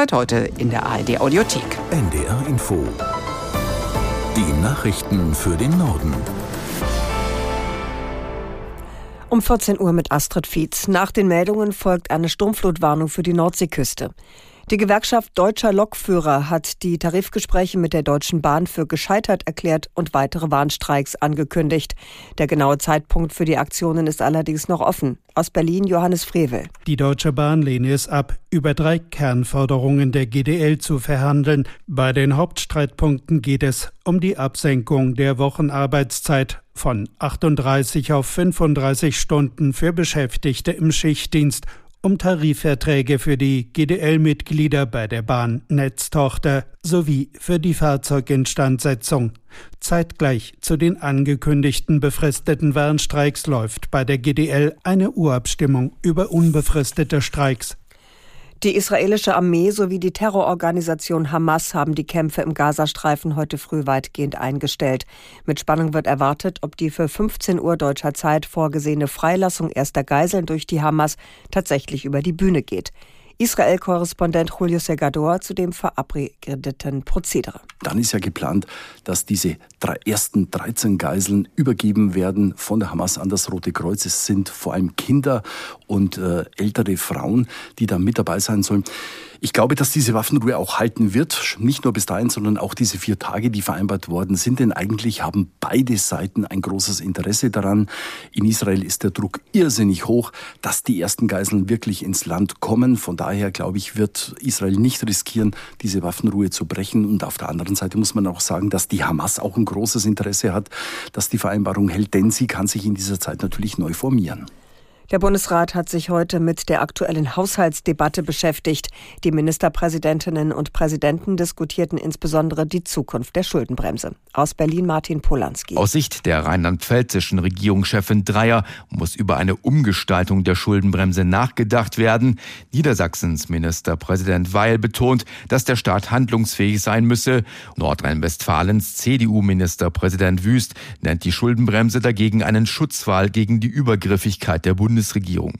Seit heute in der ARD Audiothek. NDR Info. Die Nachrichten für den Norden. Um 14 Uhr mit Astrid Fietz. Nach den Meldungen folgt eine Sturmflutwarnung für die Nordseeküste. Die Gewerkschaft Deutscher Lokführer hat die Tarifgespräche mit der Deutschen Bahn für gescheitert erklärt und weitere Warnstreiks angekündigt. Der genaue Zeitpunkt für die Aktionen ist allerdings noch offen. Aus Berlin Johannes Frevel. Die Deutsche Bahn lehne es ab, über drei Kernforderungen der GDL zu verhandeln. Bei den Hauptstreitpunkten geht es um die Absenkung der Wochenarbeitszeit von 38 auf 35 Stunden für Beschäftigte im Schichtdienst um Tarifverträge für die GDL-Mitglieder bei der Bahn Netztochter sowie für die Fahrzeuginstandsetzung. Zeitgleich zu den angekündigten befristeten Warnstreiks läuft bei der GDL eine Urabstimmung über unbefristete Streiks. Die israelische Armee sowie die Terrororganisation Hamas haben die Kämpfe im Gazastreifen heute früh weitgehend eingestellt. Mit Spannung wird erwartet, ob die für 15 Uhr deutscher Zeit vorgesehene Freilassung erster Geiseln durch die Hamas tatsächlich über die Bühne geht. Israel-Korrespondent Julio Segador zu dem verabredeten Prozedere. Dann ist ja geplant, dass diese drei, ersten 13 Geiseln übergeben werden von der Hamas an das Rote Kreuz. Es sind vor allem Kinder und äh, ältere Frauen, die da mit dabei sein sollen. Ich glaube, dass diese Waffenruhe auch halten wird, nicht nur bis dahin, sondern auch diese vier Tage, die vereinbart worden sind. Denn eigentlich haben beide Seiten ein großes Interesse daran. In Israel ist der Druck irrsinnig hoch, dass die ersten Geiseln wirklich ins Land kommen. Von daher, glaube ich, wird Israel nicht riskieren, diese Waffenruhe zu brechen. Und auf der anderen Seite muss man auch sagen, dass die Hamas auch ein großes Interesse hat, dass die Vereinbarung hält, denn sie kann sich in dieser Zeit natürlich neu formieren. Der Bundesrat hat sich heute mit der aktuellen Haushaltsdebatte beschäftigt. Die Ministerpräsidentinnen und Präsidenten diskutierten insbesondere die Zukunft der Schuldenbremse. Aus Berlin Martin Polanski. Aus Sicht der rheinland-pfälzischen Regierungschefin Dreier muss über eine Umgestaltung der Schuldenbremse nachgedacht werden. Niedersachsens Ministerpräsident Weil betont, dass der Staat handlungsfähig sein müsse. Nordrhein-Westfalens CDU-Ministerpräsident Wüst nennt die Schuldenbremse dagegen einen Schutzwall gegen die Übergriffigkeit der Bundesregierung. Bundesregierung.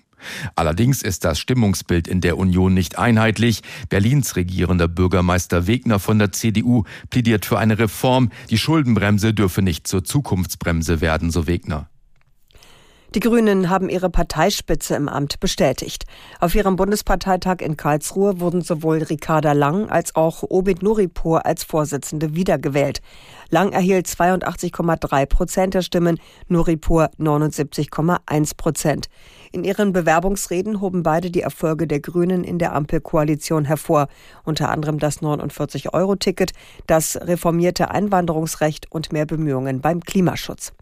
Allerdings ist das Stimmungsbild in der Union nicht einheitlich. Berlins regierender Bürgermeister Wegner von der CDU plädiert für eine Reform. Die Schuldenbremse dürfe nicht zur Zukunftsbremse werden, so Wegner. Die Grünen haben ihre Parteispitze im Amt bestätigt. Auf ihrem Bundesparteitag in Karlsruhe wurden sowohl Ricarda Lang als auch Obid Nuripur als Vorsitzende wiedergewählt. Lang erhielt 82,3 Prozent der Stimmen, Nuripur 79,1 Prozent. In ihren Bewerbungsreden hoben beide die Erfolge der Grünen in der Ampelkoalition hervor, unter anderem das 49-Euro-Ticket, das reformierte Einwanderungsrecht und mehr Bemühungen beim Klimaschutz.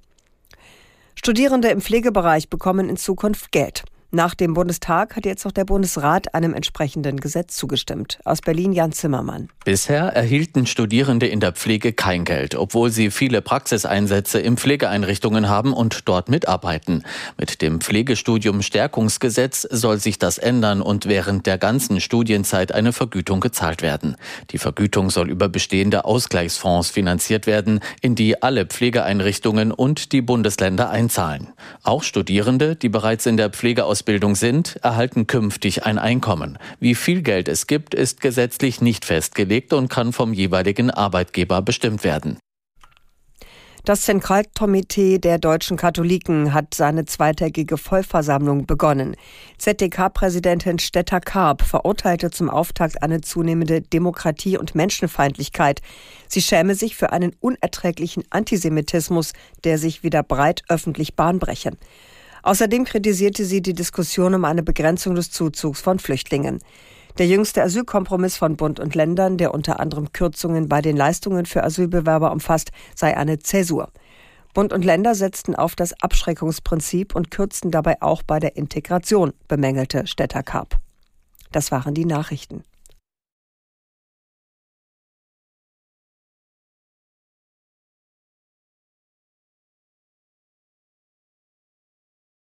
Studierende im Pflegebereich bekommen in Zukunft Geld. Nach dem Bundestag hat jetzt auch der Bundesrat einem entsprechenden Gesetz zugestimmt. Aus Berlin Jan Zimmermann. Bisher erhielten Studierende in der Pflege kein Geld, obwohl sie viele Praxiseinsätze in Pflegeeinrichtungen haben und dort mitarbeiten. Mit dem Pflegestudium Stärkungsgesetz soll sich das ändern und während der ganzen Studienzeit eine Vergütung gezahlt werden. Die Vergütung soll über bestehende Ausgleichsfonds finanziert werden, in die alle Pflegeeinrichtungen und die Bundesländer einzahlen. Auch Studierende, die bereits in der Pflegeausbildung Ausbildung sind, erhalten künftig ein Einkommen. Wie viel Geld es gibt, ist gesetzlich nicht festgelegt und kann vom jeweiligen Arbeitgeber bestimmt werden. Das Zentralkomitee der deutschen Katholiken hat seine zweitägige Vollversammlung begonnen. ZDK-Präsidentin Stetter Karp verurteilte zum Auftakt eine zunehmende Demokratie- und Menschenfeindlichkeit. Sie schäme sich für einen unerträglichen Antisemitismus, der sich wieder breit öffentlich Bahn breche. Außerdem kritisierte sie die Diskussion um eine Begrenzung des Zuzugs von Flüchtlingen. Der jüngste Asylkompromiss von Bund und Ländern, der unter anderem Kürzungen bei den Leistungen für Asylbewerber umfasst, sei eine Zäsur. Bund und Länder setzten auf das Abschreckungsprinzip und kürzten dabei auch bei der Integration, bemängelte Stetter Karp. Das waren die Nachrichten.